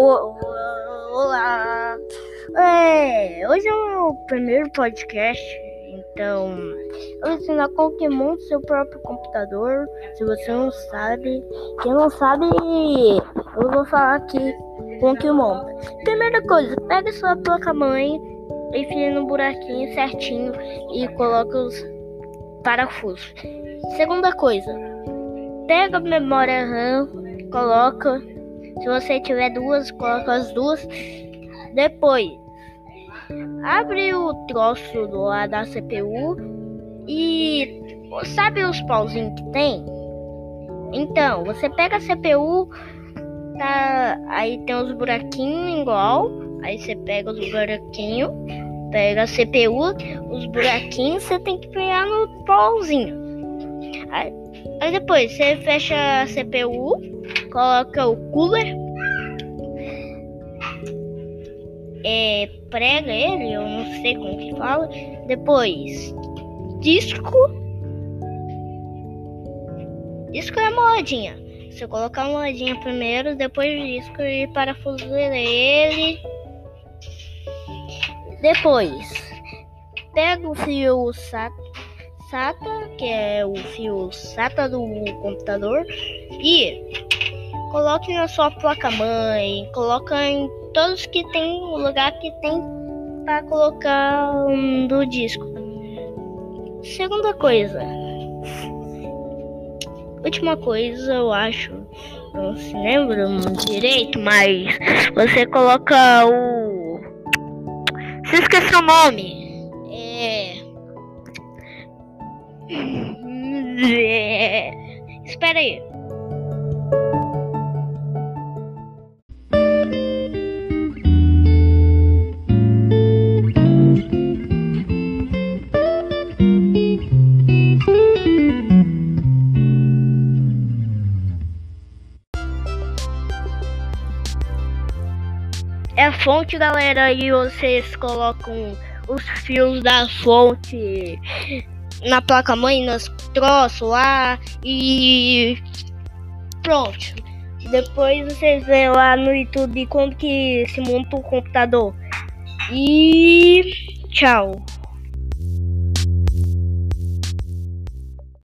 Olá! É, hoje é o primeiro podcast, então eu vou ensinar como que monta seu próprio computador. Se você não sabe, quem não sabe, eu vou falar aqui como que monta. Primeira coisa, pega sua placa-mãe, enfia no buraquinho certinho e coloca os parafusos. Segunda coisa, pega a memória RAM, coloca se você tiver duas, coloca as duas. Depois, abre o troço do lado da CPU e sabe os pauzinhos que tem? Então, você pega a CPU, tá, aí tem os buraquinhos igual, aí você pega os buraquinhos, pega a CPU, os buraquinhos você tem que pegar no pauzinho. Aí, aí depois você fecha a CPU, coloca o cooler, é, prega ele, eu não sei como que fala. Depois, disco. Disco é moladinha. Você colocar a moladinha primeiro, depois o disco e parafuso ele. Depois, pega o fio SATA, SATA, que é o fio SATA do computador, e Coloque na sua placa-mãe, coloca em todos que tem o lugar que tem para colocar um, do disco. Segunda coisa. Última coisa, eu acho. Não se lembra direito, mas você coloca o. Se esqueceu o nome. É. é... Espera aí. É a fonte, galera, e vocês colocam os fios da fonte na placa-mãe, nos troços lá e pronto. Depois vocês veem lá no YouTube como que se monta o computador. E tchau.